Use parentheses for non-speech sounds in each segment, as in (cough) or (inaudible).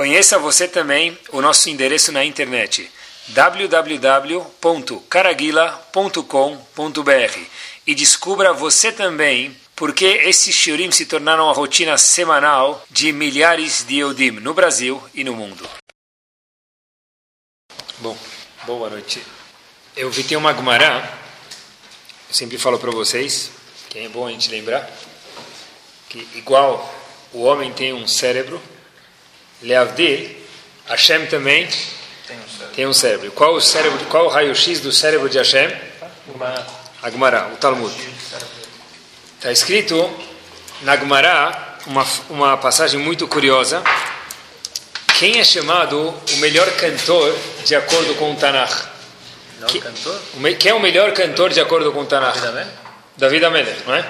Conheça você também o nosso endereço na internet www.caraguila.com.br e descubra você também porque esses shiurim se tornaram a rotina semanal de milhares de Eudim no Brasil e no mundo. Bom, boa noite. Eu vi tem uma Gumará, eu sempre falo para vocês, que é bom a gente lembrar, que igual o homem tem um cérebro, Leavdil, Hashem também tem um cérebro. Tem um cérebro. Qual o cérebro? Qual o raio-x do cérebro de Hashem? Agmará, o Talmud. Está escrito na Agmará uma, uma passagem muito curiosa. Quem é chamado o melhor cantor de acordo com o Tanakh? Que, quem é o melhor cantor de acordo com o Tanakh? David Amelech, não é?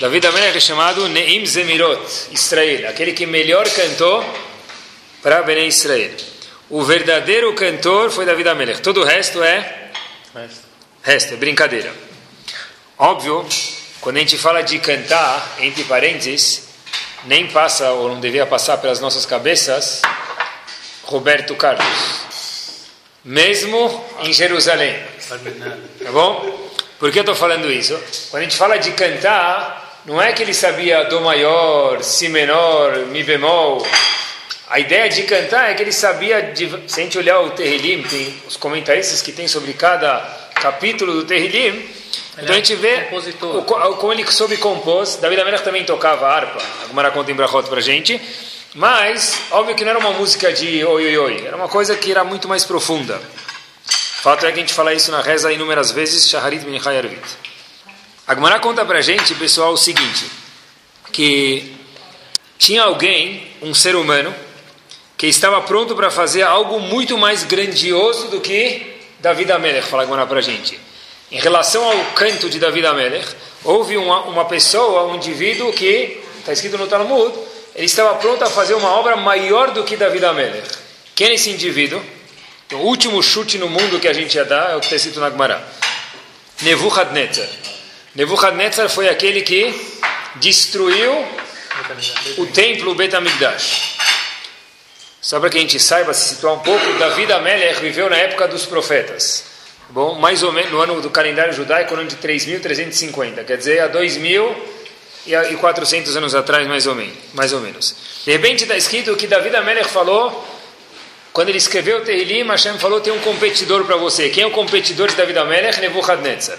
David Amelech é chamado Neim Zemirot, Israel, aquele que melhor cantou para Bnei Israel. O verdadeiro cantor foi David Amelech. Todo o resto é resto. resto, é brincadeira. Óbvio, quando a gente fala de cantar, entre parênteses, nem passa ou não devia passar pelas nossas cabeças Roberto Carlos. Mesmo em Jerusalém. Tá bom? Por que eu estou falando isso? Quando a gente fala de cantar, não é que ele sabia do maior, si menor, mi bemol, a ideia de cantar é que ele sabia, de, se a gente olhar o Terrilim, tem os comentaristas que tem sobre cada capítulo do Terrilim, então a gente vê o, como ele soube compor. David Amelech também tocava harpa, a conta em Brachot para a gente, mas óbvio que não era uma música de oi oi oi, era uma coisa que era muito mais profunda. O fato é que a gente fala isso na reza inúmeras vezes, Shaharit bin Hayarvit. A Gemara conta para a gente, pessoal, o seguinte, que tinha alguém, um ser humano, que estava pronto para fazer algo muito mais grandioso do que David Amelech, fala agora para a gente. Em relação ao canto de David Amelech, houve uma, uma pessoa, um indivíduo que, está escrito no Talmud, ele estava pronto a fazer uma obra maior do que David Amelech. Quem é esse indivíduo? O último chute no mundo que a gente ia dar é o que está escrito na Gemara. Nebuchadnezzar. Nebuchadnezzar foi aquele que destruiu o templo Betamigdash. Só para que a gente saiba se situar um pouco, Davi Amelech viveu na época dos profetas. Bom, mais ou menos no ano do calendário judaico, no ano de 3.350, quer dizer, há 2.400 anos atrás, mais ou, menos, mais ou menos. De repente está escrito que Davi Amelech falou, quando ele escreveu o Tehillim, Hashem falou, tem um competidor para você. Quem é o competidor de Davi Amelech? Nebuchadnezzar.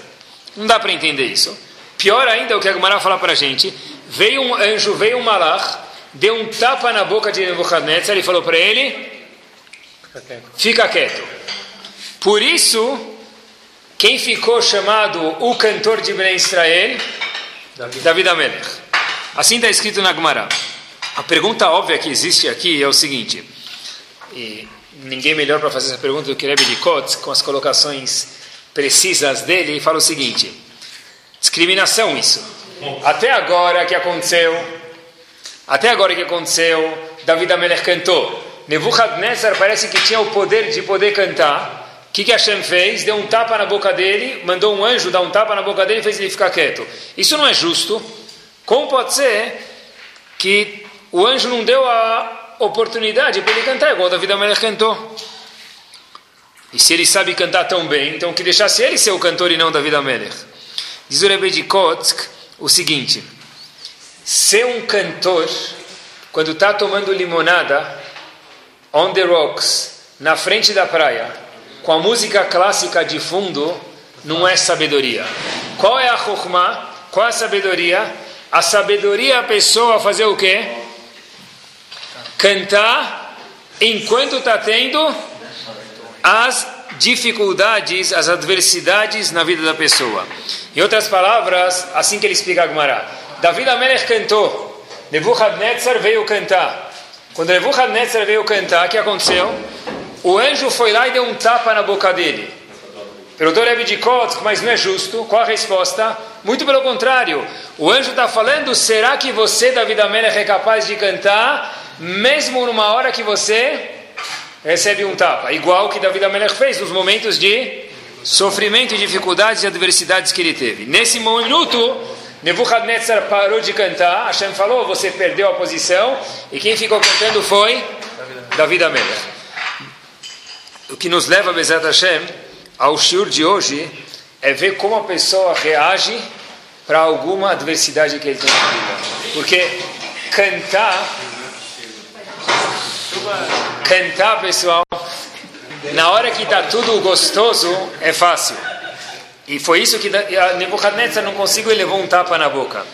Não dá para entender isso. Pior ainda, o que a Gemara fala para a gente, veio um anjo, veio um malach, deu um tapa na boca de Nebuchadnezzar e falou para ele: Fica quieto. Por isso, quem ficou chamado o cantor de Ben Israel? David, David Amelech. Assim está escrito na Gemara. A pergunta óbvia que existe aqui é o seguinte: e ninguém melhor para fazer essa pergunta do que Rebbe de Kotz, com as colocações precisas dele, e fala o seguinte: discriminação isso. Até agora que aconteceu até agora o que aconteceu? David Amelech cantou. Nebuchadnezzar parece que tinha o poder de poder cantar. O que, que Hashem fez? Deu um tapa na boca dele, mandou um anjo dar um tapa na boca dele e fez ele ficar quieto. Isso não é justo. Como pode ser que o anjo não deu a oportunidade para ele cantar igual David Amelech cantou? E se ele sabe cantar tão bem, então que deixasse ele ser o cantor e não David Amelech. Diz o Rebbe de Kotsk o seguinte ser um cantor, quando está tomando limonada, on the rocks, na frente da praia, com a música clássica de fundo, não é sabedoria. Qual é a chokmah? Qual é a sabedoria? A sabedoria é a pessoa fazer o quê? Cantar enquanto está tendo as dificuldades, as adversidades na vida da pessoa. Em outras palavras, assim que ele explica a David Amelech cantou. Nebuchadnezzar veio cantar. Quando Nebuchadnezzar veio cantar, o que aconteceu? O anjo foi lá e deu um tapa na boca dele. Perguntou Rebbe de Kotsk, mas não é justo. Qual a resposta? Muito pelo contrário. O anjo está falando, será que você, David Amelech, é capaz de cantar, mesmo numa hora que você recebe um tapa? Igual que David Amelech fez nos momentos de sofrimento, dificuldades e adversidades que ele teve. Nesse minuto, Nebuchadnezzar parou de cantar, Hashem falou, você perdeu a posição, e quem ficou cantando foi David Amelech. O que nos leva, Bezat Hashem, ao shiur de hoje, é ver como a pessoa reage para alguma adversidade que ele tem na vida. Porque cantar, cantar, pessoal, na hora que está tudo gostoso, é fácil. E foi isso que Nebuchadnezzar não conseguiu, ele levou um tapa na boca.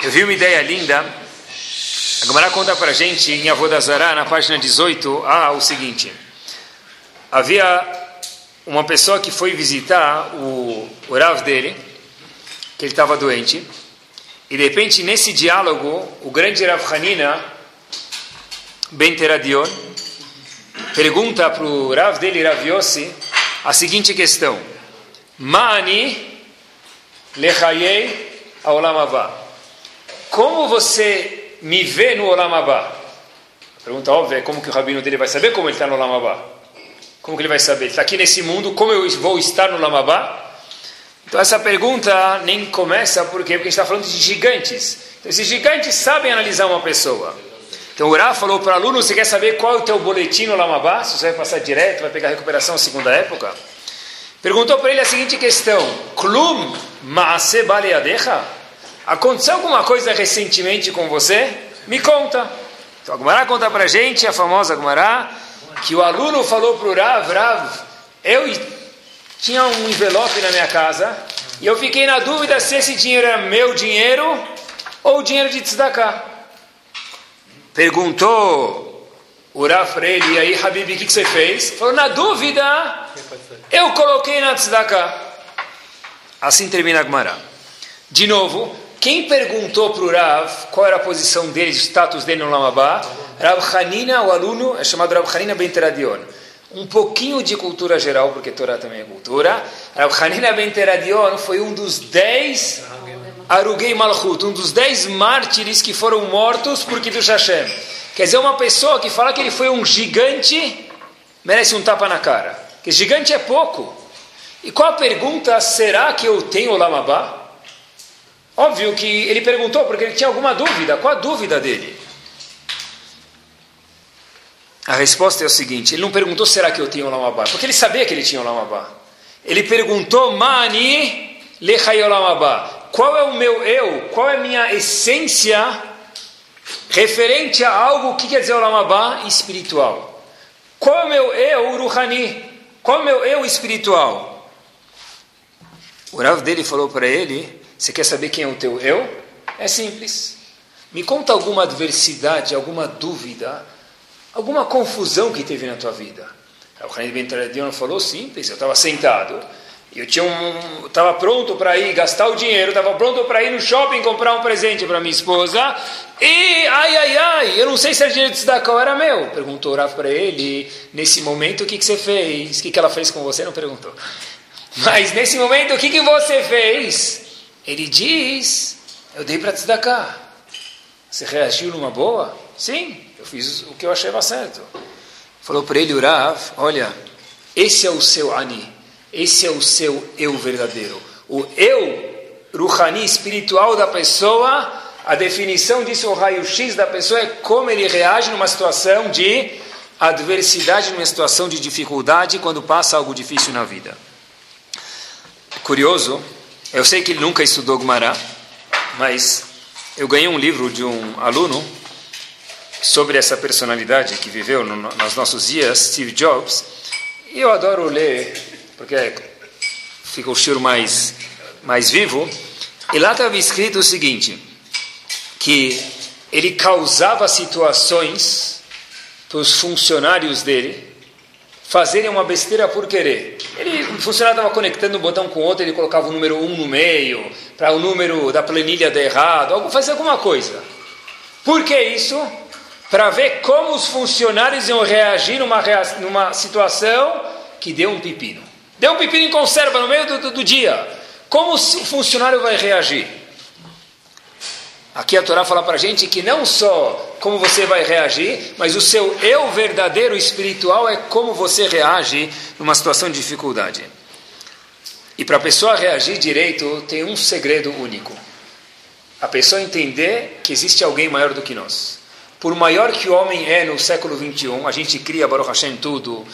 Eu vi uma ideia linda. A Gamara conta para gente, em Avodazará, na página 18, ah, o seguinte. Havia uma pessoa que foi visitar o, o Rav dele, que ele estava doente, e de repente, nesse diálogo, o grande Rav Hanina, Ben Teradion, pergunta para o Rav dele, Rav Yossi, a seguinte questão: Mani lechayei aolamavá. Como você me vê no olamavá? Pergunta óbvia é como que o rabino dele vai saber como ele está no olamavá? Como que ele vai saber? Ele está aqui nesse mundo, como eu vou estar no Lamabá? Então essa pergunta nem começa porque, porque a gente está falando de gigantes. Então esses gigantes sabem analisar uma pessoa. Então o Urá falou para o aluno, você quer saber qual é o teu boletim no Lamabá? Se você vai passar direto, vai pegar a recuperação segunda época? Perguntou para ele a seguinte questão: Klum maase baleadecha? Aconteceu alguma coisa recentemente com você? Me conta. Então a Gumará conta para gente, a famosa Gumará, que o aluno falou para o Rav, Rav, eu tinha um envelope na minha casa e eu fiquei na dúvida se esse dinheiro era meu dinheiro ou dinheiro de tzedakah. Perguntou o Rav para ele, e aí, Habib, o que, que você fez? Falou, na dúvida, eu coloquei na tzedakah. Assim termina a Gemara. De novo, quem perguntou para o Rav qual era a posição dele, o status dele no Lamabá? Rav Hanina, o aluno, é chamado Rav Hanina Ben Teradion. Um pouquinho de cultura geral, porque Torá também é cultura. Rav Hanina Ben Teradion foi um dos dez Arugei Malchut, um dos dez mártires que foram mortos por Kiddush Hashem. Quer dizer, uma pessoa que fala que ele foi um gigante, merece um tapa na cara. Que gigante é pouco. E qual a pergunta? Será que eu tenho o Lamabá? Óbvio que ele perguntou porque ele tinha alguma dúvida. Qual a dúvida dele? A resposta é o seguinte: ele não perguntou será que eu tenho Olamabá, porque ele sabia que ele tinha Olamabá. Ele perguntou Mani Lechayolamabá. Qual é o meu eu? Qual é a minha essência referente a algo que quer dizer Olamabá espiritual? Qual é o meu eu Ruhani? Qual é o meu eu espiritual? O Rav dele falou para ele: Você quer saber quem é o teu eu? É simples. Me conta alguma adversidade, alguma dúvida alguma confusão que teve na tua vida. O Hanim Ben falou simples, eu estava sentado, eu tinha um, pronto para ir gastar o dinheiro, estava pronto para ir no shopping comprar um presente para minha esposa, e ai, ai, ai, eu não sei se era dinheiro de Tzedakah era meu. Perguntou Rav para ele, nesse momento o que, que você fez? O que, que ela fez com você? Não perguntou. Mas nesse momento o que, que você fez? Ele diz, eu dei para Tzedakah. Você reagiu numa boa? Sim fiz o que eu achava certo. Falou para ele, Urav, olha, esse é o seu Ani, esse é o seu eu verdadeiro. O eu, Ruhani, espiritual da pessoa, a definição disso, o raio-x da pessoa é como ele reage numa situação de adversidade, numa situação de dificuldade, quando passa algo difícil na vida. Curioso, eu sei que ele nunca estudou Gumará, mas eu ganhei um livro de um aluno sobre essa personalidade que viveu no, nos nossos dias, Steve Jobs. E eu adoro ler, porque fica o cheiro mais, mais vivo. E lá estava escrito o seguinte, que ele causava situações para os funcionários dele fazerem uma besteira por querer. Ele, o funcionário estava conectando um botão com outro, ele colocava o número 1 um no meio, para o número da planilha dar errado, fazer alguma coisa. Por que isso? para ver como os funcionários iam reagir numa, numa situação que deu um pepino. Deu um pepino em conserva no meio do, do, do dia. Como o funcionário vai reagir? Aqui a Torá fala para a gente que não só como você vai reagir, mas o seu eu verdadeiro espiritual é como você reage numa situação de dificuldade. E para a pessoa reagir direito, tem um segredo único. A pessoa entender que existe alguém maior do que nós por maior que o homem é no século 21, a gente cria Baruch Hashem tudo,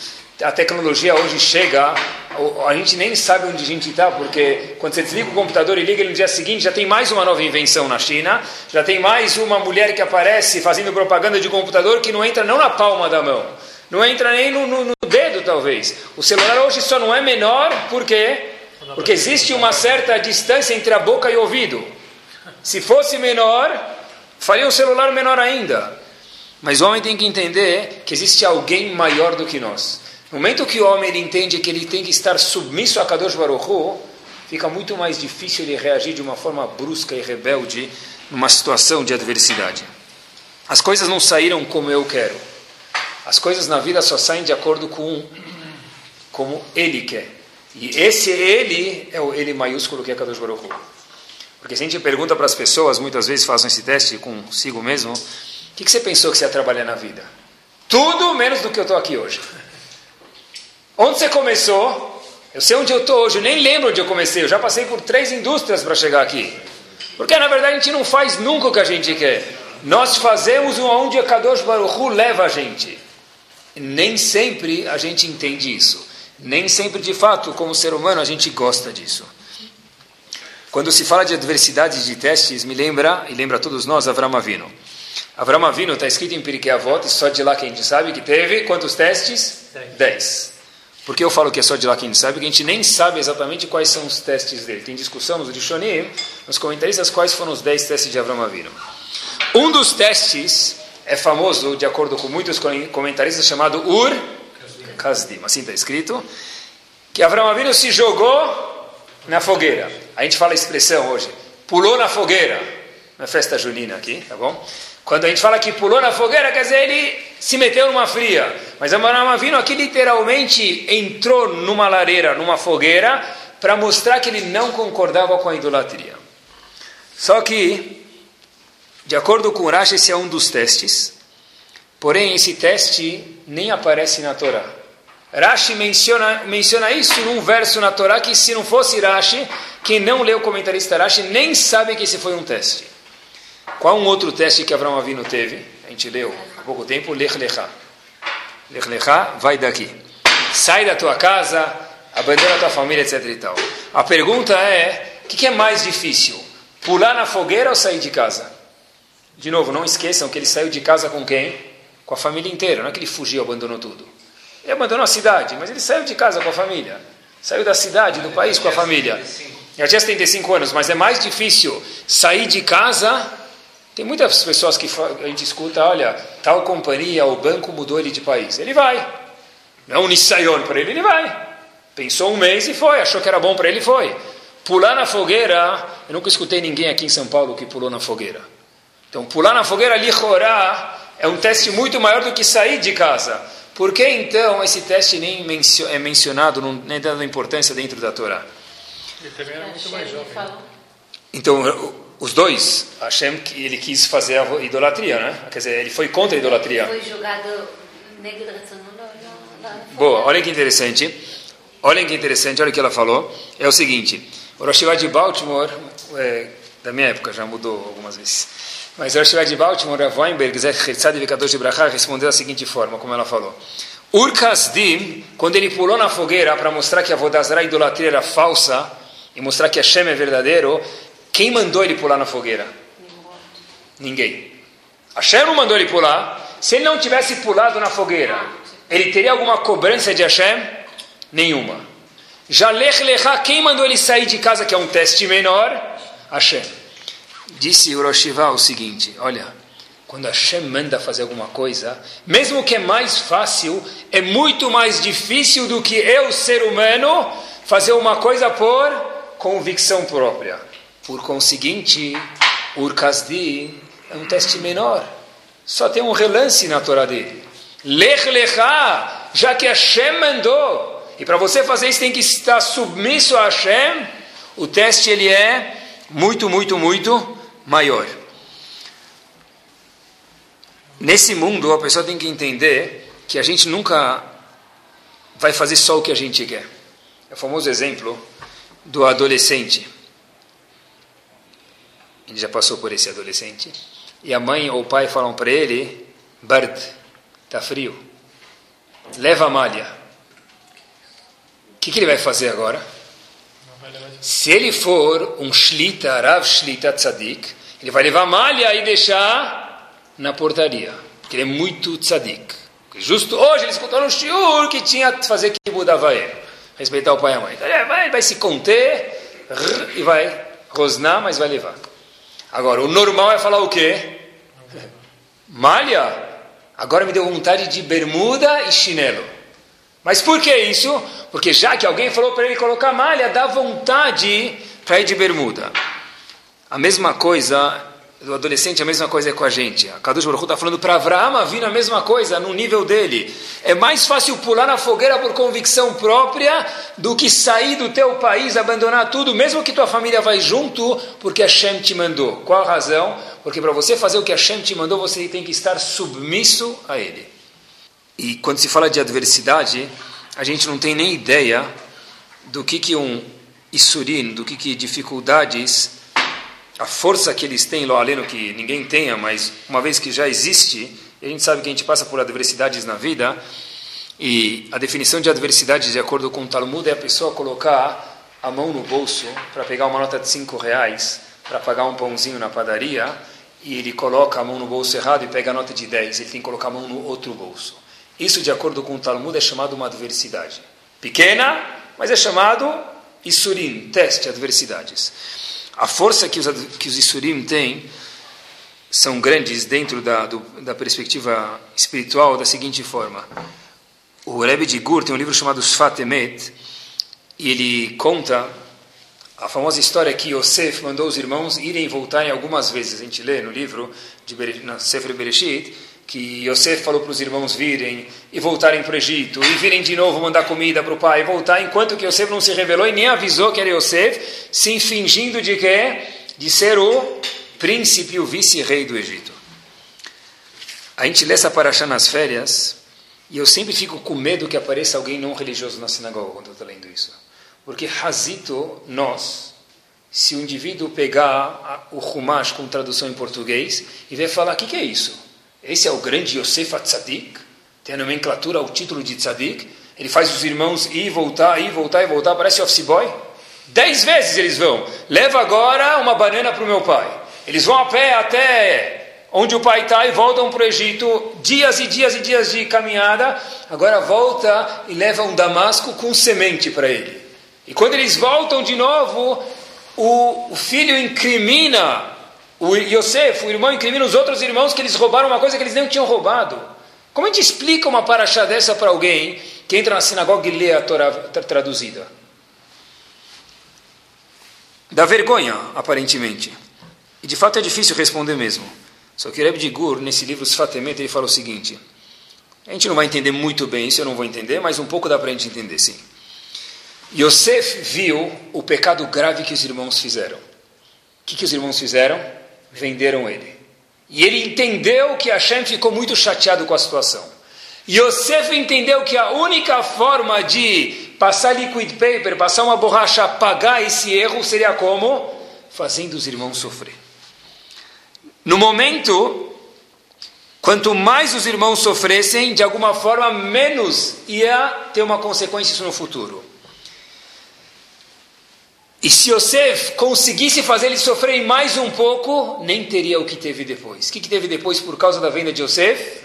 a tecnologia hoje chega, a gente nem sabe onde a gente está, porque quando você desliga o computador e liga no dia seguinte, já tem mais uma nova invenção na China, já tem mais uma mulher que aparece fazendo propaganda de computador que não entra não na palma da mão, não entra nem no, no, no dedo, talvez. O celular hoje só não é menor, por quê? Porque existe uma certa distância entre a boca e o ouvido. Se fosse menor, faria um celular menor ainda. Mas o homem tem que entender que existe alguém maior do que nós. No momento que o homem ele entende que ele tem que estar submisso a Kadosh Baruch Hu, fica muito mais difícil ele reagir de uma forma brusca e rebelde numa situação de adversidade. As coisas não saíram como eu quero. As coisas na vida só saem de acordo com como ele quer. E esse ele é o ele maiúsculo que é Kadosh Baruch Hu. Porque se a gente pergunta para as pessoas, muitas vezes fazem esse teste consigo mesmo, o que, que você pensou que você ia trabalhar na vida? Tudo menos do que eu estou aqui hoje. Onde você começou? Eu sei onde eu estou hoje, eu nem lembro onde eu comecei. Eu já passei por três indústrias para chegar aqui. Porque na verdade a gente não faz nunca o que a gente quer. Nós fazemos onde a Kadosh Baruch Hu leva a gente. Nem sempre a gente entende isso. Nem sempre, de fato, como ser humano, a gente gosta disso. Quando se fala de adversidades de testes, me lembra, e lembra a todos nós, Avram Avinu. Avram Avinu está escrito em Pirkei Avot, e só de lá que a gente sabe que teve quantos testes? Dez. Dez. Por que eu falo que é só de lá que gente sabe? Porque a gente nem sabe exatamente quais são os testes dele. Tem discussão nos Rishonim, nos comentaristas, quais foram os dez testes de Avram Avinu. Um dos testes é famoso, de acordo com muitos comentaristas, chamado Ur Kasdim. Assim está escrito. Que Avram Avinu se jogou na fogueira. A gente fala a expressão hoje. Pulou na fogueira. Na festa junina aqui, tá bom? Quando a gente fala que pulou na fogueira, quer dizer, ele se meteu numa fria. Mas Abraham Avinu aqui literalmente entrou numa lareira, numa fogueira, para mostrar que ele não concordava com a idolatria. Só que, de acordo com Rashi, esse é um dos testes. Porém, esse teste nem aparece na Torá. Rashi menciona, menciona isso num verso na Torá que se não fosse Rashi, quem não leu o comentarista Rashi nem sabe que esse foi um teste. Qual um outro teste que Abraão Avino teve? A gente leu há pouco tempo, Lech Lechá. Lech Lechá, vai daqui. Sai da tua casa, abandona a tua família, etc. E tal. A pergunta é, o que, que é mais difícil? Pular na fogueira ou sair de casa? De novo, não esqueçam que ele saiu de casa com quem? Com a família inteira. Não é que ele fugiu, abandonou tudo. Ele abandonou a cidade, mas ele saiu de casa com a família. Saiu da cidade, do país com a família. Já tinha 75 anos, mas é mais difícil sair de casa tem muitas pessoas que a gente escuta, olha, tal companhia, o banco mudou ele de país. Ele vai. Não é um nissayon para ele, ele vai. Pensou um mês e foi, achou que era bom para ele e foi. Pular na fogueira, eu nunca escutei ninguém aqui em São Paulo que pulou na fogueira. Então, pular na fogueira, lichorá, é um teste muito maior do que sair de casa. Por que então esse teste nem é mencionado, nem dando importância dentro da Torá? Ele também era muito mais jovem. Então, os dois, Hashem, ele quis fazer a idolatria, né? Quer dizer, ele foi contra a idolatria. Foi julgado Boa, olha que interessante. Olha que interessante, olha o que ela falou. É o seguinte, o Rosh de Baltimore, é, da minha época, já mudou algumas vezes. Mas o Rosh de Baltimore, a Weinberg, Zechatzad Vikadosh de Brachá, respondeu da seguinte forma, como ela falou. Urkasdim, quando ele pulou na fogueira para mostrar que a Vodazara, a idolatria era falsa, e mostrar que Hashem é verdadeiro, quem mandou ele pular na fogueira? Ninguém. Hashem não mandou ele pular. Se ele não tivesse pulado na fogueira, ele teria alguma cobrança de Hashem? Nenhuma. Já Lech Lechá, quem mandou ele sair de casa, que é um teste menor? Hashem. Disse Uroshiva o seguinte: Olha, quando Hashem manda fazer alguma coisa, mesmo que é mais fácil, é muito mais difícil do que eu, ser humano, fazer uma coisa por convicção própria. Por conseguinte, Urkasdi é um teste menor. Só tem um relance na Torá dele. Lech Lechá, já que Hashem mandou. E para você fazer isso tem que estar submisso a Hashem. O teste ele é muito, muito, muito maior. Nesse mundo, a pessoa tem que entender que a gente nunca vai fazer só o que a gente quer. É o famoso exemplo do adolescente ele já passou por esse adolescente. e a mãe ou o pai falam para ele, Bard, está frio, leva a malha. O que, que ele vai fazer agora? Se ele for um Shlita, Rav Shlita Tzadik, ele vai levar a malha e deixar na portaria, porque ele é muito tzadik. Justo hoje ele escutou no shiur que tinha que fazer que mudava ele, respeitar o pai e a mãe. Ele vai, vai se conter e vai rosnar, mas vai levar. Agora, o normal é falar o quê? Malha, agora me deu vontade de bermuda e chinelo. Mas por que isso? Porque já que alguém falou para ele colocar malha, dá vontade para ir de bermuda. A mesma coisa do adolescente, a mesma coisa é com a gente. A Kadush Baruch está falando para Avraham vir a mesma coisa, no nível dele. É mais fácil pular na fogueira por convicção própria do que sair do teu país, abandonar tudo, mesmo que tua família vai junto, porque Hashem te mandou. Qual a razão? Porque para você fazer o que Hashem te mandou, você tem que estar submisso a Ele. E quando se fala de adversidade, a gente não tem nem ideia do que, que um Isurim, do que, que dificuldades a força que eles têm, lo aleno que ninguém tenha, mas uma vez que já existe, a gente sabe que a gente passa por adversidades na vida, e a definição de adversidade, de acordo com o Talmud, é a pessoa colocar a mão no bolso para pegar uma nota de cinco reais, para pagar um pãozinho na padaria, e ele coloca a mão no bolso errado e pega a nota de 10, ele tem que colocar a mão no outro bolso. Isso, de acordo com o Talmud, é chamado uma adversidade. Pequena, mas é chamado Isurim, teste, adversidades. A força que os, que os Isurim têm são grandes dentro da, do, da perspectiva espiritual da seguinte forma. O Rebbe de Gur tem um livro chamado Sfat Emet, e ele conta a famosa história que Yosef mandou os irmãos irem e voltarem algumas vezes. A gente lê no livro de na Sefer Bereshit, que Yosef falou para os irmãos virem e voltarem para o Egito, e virem de novo mandar comida para o pai, e voltar, enquanto que Yosef não se revelou e nem avisou que era Yosef, se fingindo de quê? De ser o príncipe, o vice-rei do Egito. A gente lê essa paraxá nas férias, e eu sempre fico com medo que apareça alguém não religioso na sinagoga quando eu estou lendo isso. Porque Hazito, nós, se o indivíduo pegar o Humash com tradução em português e vai falar, o que, que é isso? Esse é o grande Yosef Tzadik, tem a nomenclatura, o título de Tzadik. Ele faz os irmãos ir, voltar, ir, voltar e voltar, parece office boy. Dez vezes eles vão. Leva agora uma banana para o meu pai. Eles vão a pé até onde o pai está e voltam para o Egito. Dias e dias e dias de caminhada. Agora volta e leva um damasco com semente para ele. E quando eles voltam de novo, o, o filho incrimina o Yosef, o irmão, incrimina os outros irmãos que eles roubaram uma coisa que eles nem tinham roubado. Como a gente explica uma paraxá dessa para alguém que entra na sinagoga e lê a Torá traduzida? Dá vergonha, aparentemente. E de fato é difícil responder mesmo. Só que Reb de Gur, nesse livro Sfatemet, ele fala o seguinte: a gente não vai entender muito bem isso, eu não vou entender, mas um pouco dá para a gente entender sim. Yosef viu o pecado grave que os irmãos fizeram. O que, que os irmãos fizeram? Venderam ele. E ele entendeu que Hashem ficou muito chateado com a situação. Yosef entendeu que a única forma de passar liquid paper, passar uma borracha, pagar esse erro, seria como? Fazendo os irmãos sofrer. No momento, quanto mais os irmãos sofressem, de alguma forma, menos ia ter uma consequência isso no futuro. E se Yosef conseguisse fazer ele sofrer mais um pouco, nem teria o que teve depois. O que, que teve depois por causa da venda de Yosef?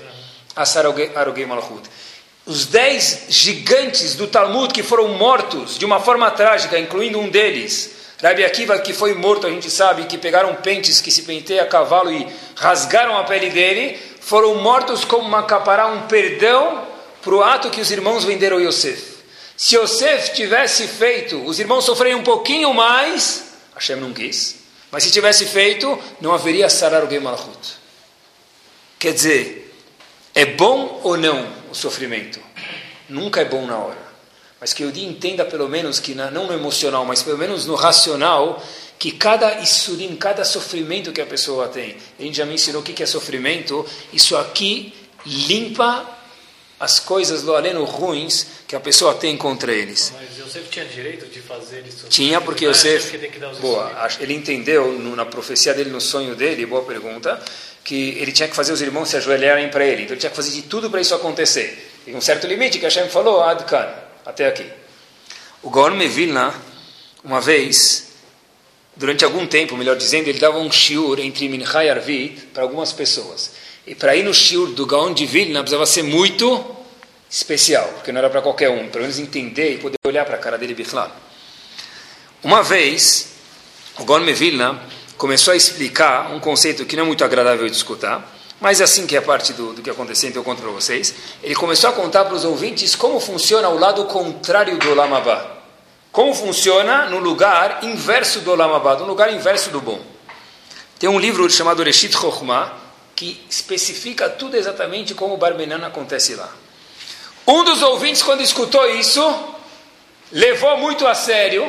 Asar Arogei Malchut. Os dez gigantes do Talmud que foram mortos de uma forma trágica, incluindo um deles, Rabi Akiva, que foi morto, a gente sabe, que pegaram pentes que se penteia a cavalo e rasgaram a pele dele, foram mortos como uma capará, um perdão para o ato que os irmãos venderam Yosef. Se Yosef tivesse feito, os irmãos sofreriam um pouquinho mais, Hashem não quis, mas se tivesse feito, não haveria Sarar o Malachut. Quer dizer, é bom ou não o sofrimento? Nunca é bom na hora. Mas que o dia entenda pelo menos que não no emocional, mas pelo menos no racional, que cada isurim, cada sofrimento que a pessoa tem, a gente já me ensinou o que é sofrimento, isso aqui limpa as coisas do aleno ruins que a pessoa tem contra eles. Mas Yosef tinha direito de fazer isso? Tinha, porque Yosef, boa, ele entendeu na profecia dele, no sonho dele, boa pergunta, que ele tinha que fazer os irmãos se ajoelharem para ele. Então ele tinha que fazer de tudo para isso acontecer. Tem um certo limite que Hashem falou, Adkan, até aqui. O Gaon Mevilna, uma vez, durante algum tempo, melhor dizendo, ele dava um shiur entre Mincha e Arvit para algumas pessoas. E para ir no shiur do Gaon de Vilna precisava ser muito especial, porque não era para qualquer um, pelo menos entender e poder olhar para a cara dele biflado. Uma vez, o Gaon Mevilna começou a explicar um conceito que não é muito agradável de escutar, mas é assim que é parte do, do que aconteceu, então eu conto para vocês. Ele começou a contar para os ouvintes como funciona o lado contrário do Lamabá. Como funciona no lugar inverso do Lamabá, no lugar inverso do bom. Tem um livro chamado Reshit Chokhmah, que especifica tudo exatamente como o Barmenan acontece lá. Um dos ouvintes, quando escutou isso, levou muito a sério,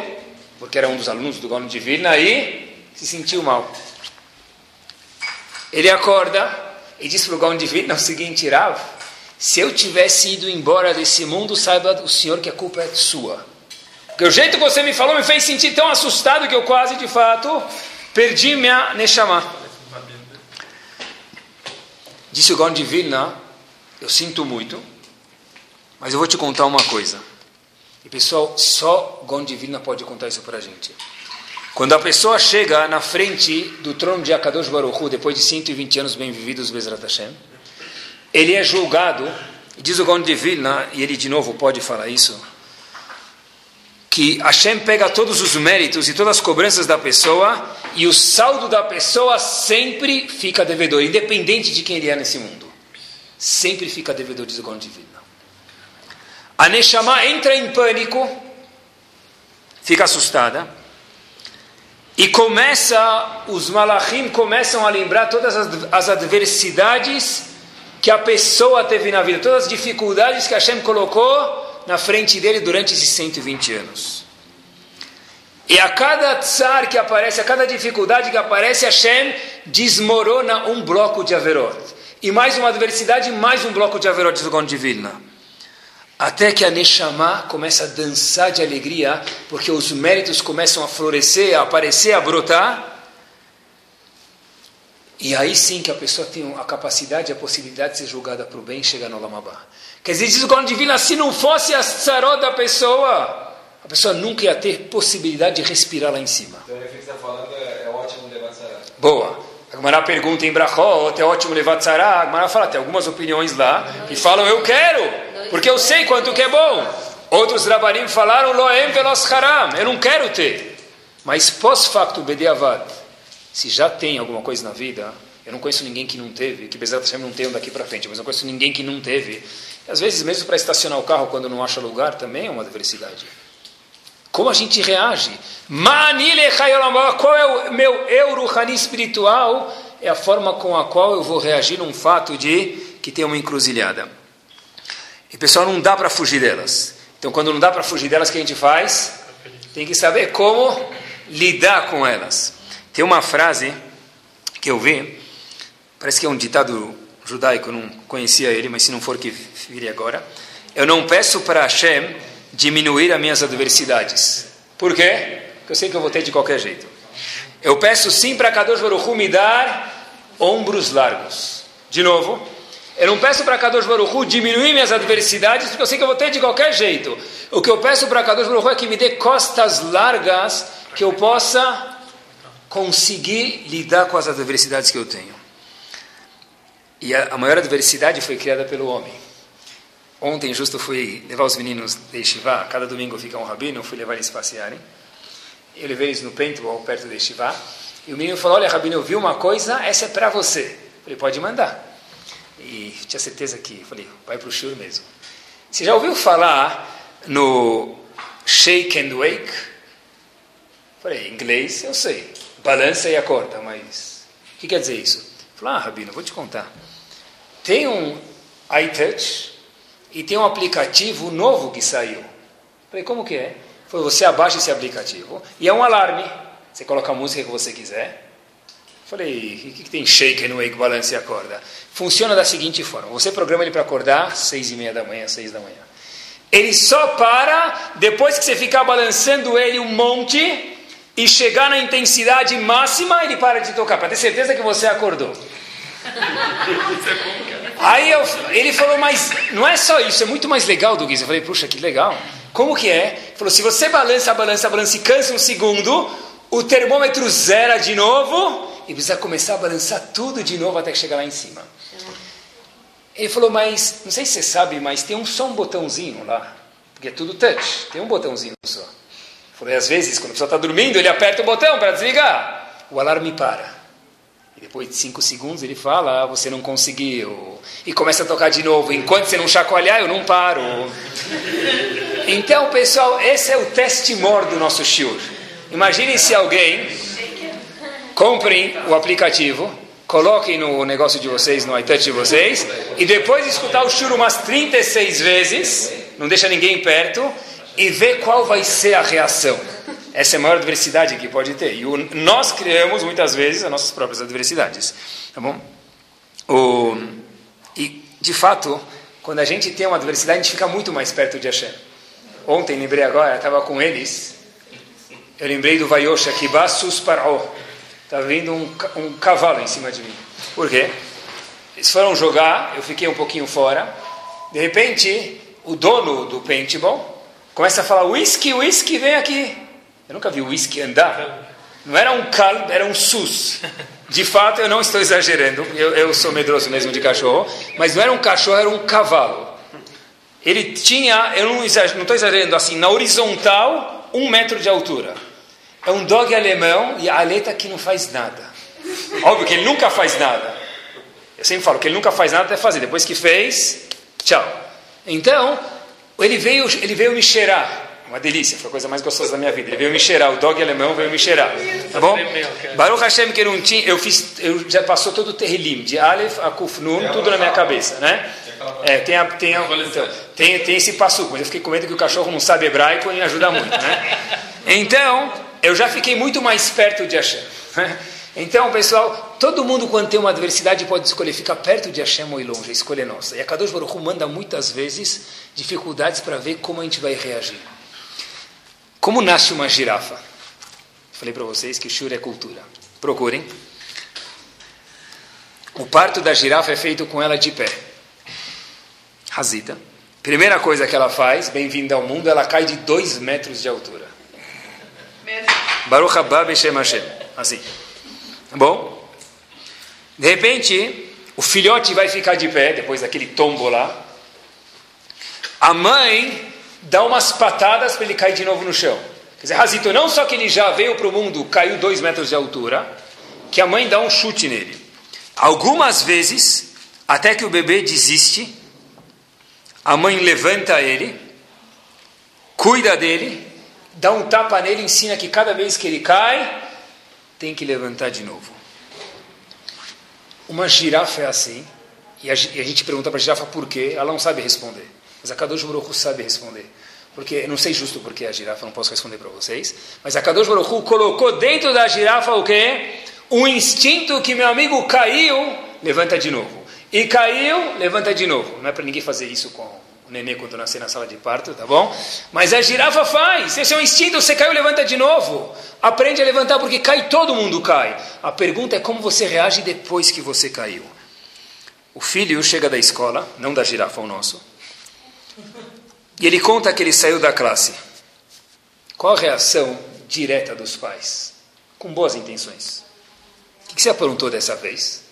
porque era um dos alunos do Gono de Vilna, e se sentiu mal. Ele acorda e diz para o Gaon de Vilna o seguinte, Rav, se eu tivesse ido embora desse mundo, saiba o senhor que a culpa é sua. Porque o jeito que você me falou me fez sentir tão assustado que eu quase, de fato, perdi minha Neshama. Disse o Gaon de Vilna, eu sinto muito, mas eu vou te contar uma coisa. E pessoal, só Gaon de Vilna pode contar isso para a gente. Quando a pessoa chega na frente do trono de Akadosh Baruch Hu, depois de 120 anos bem-vividos, Bezrat Hashem, ele é julgado, diz o Gaon de Vilna, e ele de novo pode falar isso, que Hashem pega todos os méritos e todas as cobranças da pessoa e o saldo da pessoa sempre fica devedor, independente de quem ele é nesse mundo. Sempre fica devedor, diz o Gaon de Vilna. A Neshama entra em pânico, fica assustada, e começa, os malachim começam a lembrar todas as, as adversidades que a pessoa teve na vida, todas as dificuldades que Hashem colocou na frente dele durante esses 120 anos. E a cada tsar que aparece, a cada dificuldade que aparece, Hashem desmorona um bloco de Averot. E mais uma adversidade, mais um bloco de Averot, diz o Vilna. Até que a Neshama começa a dançar de alegria, porque os méritos começam a florescer, a aparecer, a brotar. E aí sim que a pessoa tem a capacidade, a possibilidade de ser julgada para o bem e chegar no Lamabá. Quer dizer, diz o Corno Divino, se não fosse a tsaró da pessoa, a pessoa nunca ia ter possibilidade de respirar lá em cima. Então, o que você está falando é, é ótimo levar tsará. Boa. A Gemara pergunta em Brachot, é ótimo levar tsará. A Gemara fala, tem algumas opiniões lá, e falam, eu quero porque eu sei quanto que é bom. Outros rabanim falaram, loem velos haram, eu não quero ter. Mas pós-facto, bedeavad, se já tem alguma coisa na vida, eu não conheço ninguém que não teve, que Bezat Hashem não tenha daqui para frente, mas eu não conheço ninguém que não teve. Às vezes, mesmo para estacionar o carro quando não acha lugar, também é uma adversidade. Como a gente reage? Qual é o meu eu espiritual? É a forma com a qual eu vou reagir num fato de que tem uma encruzilhada. E pessoal, não dá para fugir delas. Então, quando não dá para fugir delas, o que a gente faz? Tem que saber como lidar com elas. Tem uma frase que eu vi, parece que é um ditado judaico, não conhecia ele, mas se não for que vire agora. Eu não peço para Hashem diminuir as minhas adversidades. Por quê? Porque eu sei que eu vou ter de qualquer jeito. Eu peço sim para Kadosh Baruch Hu me dar ombros largos. De novo, eu não peço para Kadosh Baruch Hu diminuir minhas adversidades, porque eu sei que eu vou ter de qualquer jeito. O que eu peço para Kadosh Baruch Hu é que me dê costas largas, que eu possa conseguir lidar com as adversidades que eu tenho. E a, maior adversidade foi criada pelo homem. Ontem, justo, fui levar os meninos de Yeshiva, cada domingo fica um rabino, fui levar eles passearem. Eu levei eles no paintball, perto de Yeshiva, e o menino falou, olha, rabino, eu vi uma coisa, essa é para você. Eu falei, pode mandar. E tinha certeza que, falei, vai para o shiur mesmo. Você já ouviu falar no shake and wake? Falei, inglês eu sei, balança e acorda, mas o que quer dizer isso? Falei, ah, Rabino, vou te contar. Tem um iTouch e tem um aplicativo novo que saiu. Falei, como que é? Foi você abaixa esse aplicativo e é um alarme. Você coloca a música que você quiser Falei, o que, que tem shake no wake, balance e acorda? Funciona da seguinte forma: você programa ele para acordar seis e meia da manhã, seis da manhã. Ele só para depois que você ficar balançando ele um monte e chegar na intensidade máxima, ele para de tocar, para ter certeza que você acordou. Aí eu, ele falou, mas não é só isso, é muito mais legal do que isso. Eu falei, puxa, que legal. Como que é? Ele falou, se você balança, balança, balança e cansa um segundo, o termômetro zera de novo e precisa começar a balançar tudo de novo até chegar lá em cima. Ele falou, mas, não sei se você sabe, mas tem um só um botãozinho lá, porque é tudo touch, tem um botãozinho só. Ele falou, às vezes, quando a pessoa está dormindo, ele aperta o botão para desligar, o alarme para. E depois de cinco segundos ele fala, ah, você não conseguiu. E começa a tocar de novo. Enquanto você não chacoalhar, eu não paro. Então, pessoal, esse é o teste mor do nosso shiur. Imagine se alguém comprem o aplicativo, coloquem no negócio de vocês, no iTouch de vocês, e depois de escutar o shiur umas 36 vezes, não deixa ninguém perto, e ver qual vai ser a reação. Essa é a maior adversidade que pode ter. E o, nós criamos, muitas vezes, as nossas próprias adversidades. Tá bom? O, e, de fato, quando a gente tem uma adversidade, a gente fica muito mais perto de Hashem. Ontem, lembrei agora, estava com eles, eu lembrei do Vayosha, Kibassus Paró. Estava vindo um, um cavalo em cima de mim. Por quê? Eles foram jogar, eu fiquei um pouquinho fora. De repente, o dono do paintball começa a falar: whisky, whisky, vem aqui. Eu nunca vi whisky andar. Não era um cal, era um sus. De fato, eu não estou exagerando. Eu, eu sou medroso mesmo de cachorro. Mas não era um cachorro, era um cavalo. Ele tinha, eu não estou exagerando assim, na horizontal, um metro de altura. É um dog alemão e a aleta que não faz nada. Óbvio que ele nunca faz nada. Eu sempre falo que ele nunca faz nada até fazer. Depois que fez, tchau. Então, ele veio, ele veio me cheirar. Uma delícia, foi a coisa mais gostosa da minha vida. Ele veio me cheirar, o dog alemão veio me cheirar. Tá bom? Baruch Hashem que não tinha, eu fiz, eu já passou todo o terrilim, de Aleph a Kufnun, tudo na minha cabeça, né? É, tem, a, tem, a, então, tem, tem esse passo, mas eu fiquei com medo que o cachorro não sabe hebraico e me ajuda muito, né? (laughs) Então, eu já fiquei muito mais perto de Hashem. Então, pessoal, todo mundo quando tem uma adversidade pode escolher ficar perto de Hashem ou ir longe, a escolha é nossa. E a Kadosh Baruch Hu manda muitas vezes dificuldades para ver como a gente vai reagir. Como nasce uma girafa? Falei para vocês que o shur é cultura. Procurem. O parto da girafa é feito com ela de pé. Razita. Primeira coisa que ela faz, bem-vinda ao mundo, ela cai de dois metros de altura. Baruch haba b'shem Hashem. Assim. Tá bom? De repente, o filhote vai ficar de pé, depois daquele tombo lá. A mãe dá umas patadas para ele cair de novo no chão. Quer dizer, Razito, não só que ele já veio para o mundo, caiu dois metros de altura, que a mãe dá um chute nele. Algumas vezes, até que o bebê desiste, a mãe levanta ele, cuida dele, dá um tapa nele, ensina que cada vez que ele cai, tem que levantar de novo. Uma girafa é assim, e a, gente pergunta para a girafa por quê, ela não sabe responder. Mas a Kadosh Baruch sabe responder. Porque, não sei justo porque a girafa, não posso responder para vocês. Mas a Kadosh Baruch colocou dentro da girafa o quê? Um instinto que meu amigo caiu, levanta de novo. E caiu, levanta de novo. Não é para ninguém fazer isso com o nenê quando nascer na sala de parto, tá bom? Mas a girafa faz. Esse é um instinto, você caiu, levanta de novo. Aprende a levantar porque cai, todo mundo cai. A pergunta é como você reage depois que você caiu. O filho chega da escola, não da girafa, o nosso. E ele conta que ele saiu da classe. Qual a reação direta dos pais? Com boas intenções. O que você aprontou dessa vez?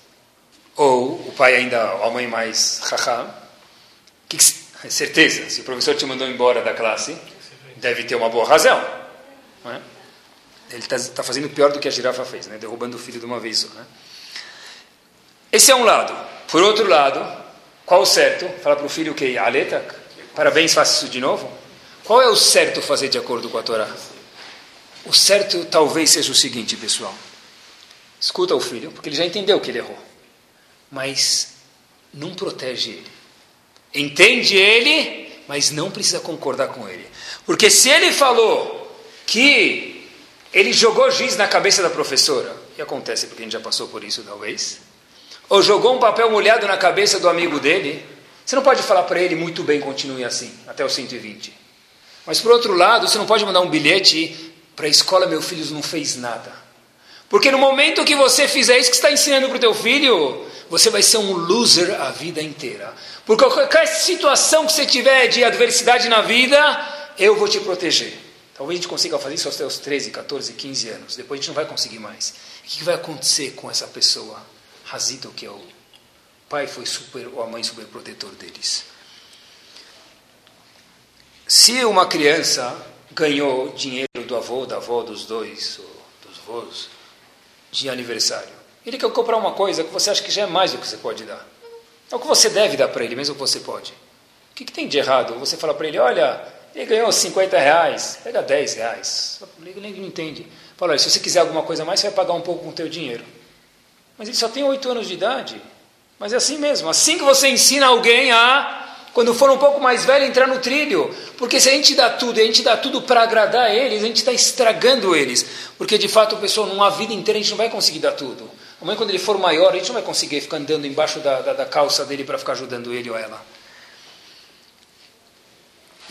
Ou o pai ainda, a mãe mais haha? Que que, certeza, se o professor te mandou embora da classe, deve ter uma boa razão. É? Ele está tá fazendo pior do que a girafa fez, né? derrubando o filho de uma vez só. Né? Esse é um lado. Por outro lado, qual o certo? Fala para o filho que Aletak, Parabéns, faça isso de novo. Qual é o certo fazer de acordo com a Torá? O certo talvez seja o seguinte, pessoal. Escuta o filho, porque ele já entendeu que ele errou. Mas não protege ele. Entende ele, mas não precisa concordar com ele. Porque se ele falou que ele jogou giz na cabeça da professora, e acontece porque a gente já passou por isso talvez, ou jogou um papel molhado na cabeça do amigo dele, você não pode falar para ele, muito bem, continue assim, até o 120. Mas, por outro lado, você não pode mandar um bilhete para a escola, meu filho não fez nada. Porque no momento que você fizer isso que está ensinando para o teu filho, você vai ser um loser a vida inteira. Por qualquer situação que você tiver de adversidade na vida, eu vou te proteger. Talvez a gente consiga fazer isso aos teus 13, 14, 15 anos. Depois a gente não vai conseguir mais. O que vai acontecer com essa pessoa? Razito, que é o pai, foi super, ou a mãe super protetor deles. Se uma criança ganhou dinheiro do avô, da avó, dos dois, dos avós, de aniversário, ele quer comprar uma coisa que você acha que já é mais do que você pode dar. É o que você deve dar para ele, mesmo que você pode. O que, que tem de errado? Você fala para ele, olha, ele ganhou 50 reais, pega 10 reais. Ele não entende. Fala, olha, se você quiser alguma coisa mais, você vai pagar um pouco com o teu dinheiro. Mas ele só tem 8 anos de idade. Mas é assim mesmo. Assim que você ensina alguém a, quando for um pouco mais velho, entrar no trilho. Porque se a gente dá tudo, a gente dá tudo para agradar eles, a gente está estragando eles. Porque de fato, pessoal, numa vida inteira a gente não vai conseguir dar tudo. Amanhã, quando ele for maior, a gente não vai conseguir ficar andando embaixo da, da, da calça dele para ficar ajudando ele ou ela.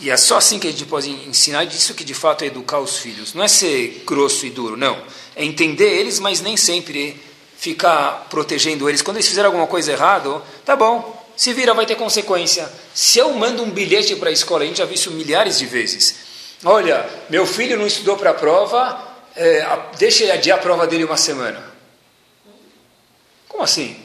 E é só assim que a gente pode ensinar isso que de fato é educar os filhos. Não é ser grosso e duro, não. É entender eles, mas nem sempre ficar protegendo eles. Quando eles fizerem alguma coisa errada, tá bom, se vira, vai ter consequência. Se eu mando um bilhete para a escola, a gente já viu isso milhares de vezes. Olha, meu filho não estudou para a prova, é, deixa ele adiar a prova dele uma semana. Como assim?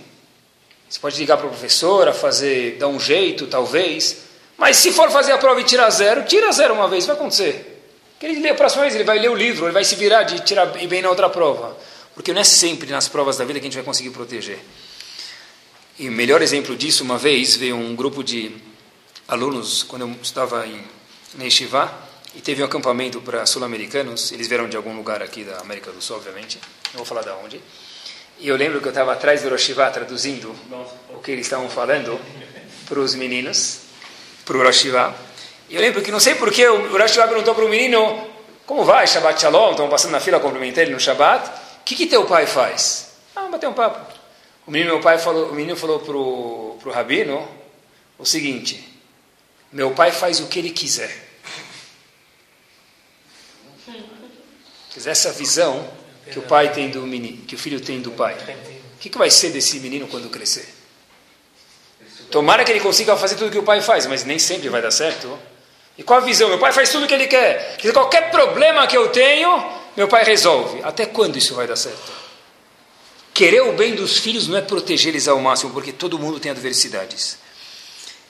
Você pode ligar para a professora, fazer, dar um jeito, talvez. Mas se for fazer a prova e tirar zero, tira zero uma vez, vai acontecer. Que ele lê a próxima vez, ele vai ler o livro, ele vai se virar de tirar bem na outra prova. Porque não é sempre nas provas da vida que a gente vai conseguir proteger. E o melhor exemplo disso, uma vez, veio um grupo de alunos, quando eu estava em Neshivá, e teve um acampamento para sul-americanos, eles vieram de algum lugar aqui da América do Sul, obviamente, não vou falar de onde. E eu lembro que eu estava atrás do Rosh traduzindo o que eles estavam falando para os meninos, para o Rosh E eu lembro que não sei porque o Rosh perguntou para o menino, como vai, Shabbat Shalom, estão passando na fila cumprimentar ele no Shabbat, o que, que teu pai faz? Ah, bater um papo. O menino, meu pai falou, o menino falou para o rabino o seguinte, meu pai faz o que ele quiser. Essa visão que o pai tem do menino, que o filho tem do pai. O que, que vai ser desse menino quando crescer? Tomara que ele consiga fazer tudo que o pai faz, mas nem sempre vai dar certo. E qual a visão? Meu pai faz tudo o que ele quer. Quer qualquer problema que eu tenho, meu pai resolve. Até quando isso vai dar certo? Querer o bem dos filhos não é proteger eles ao máximo, porque todo mundo tem adversidades.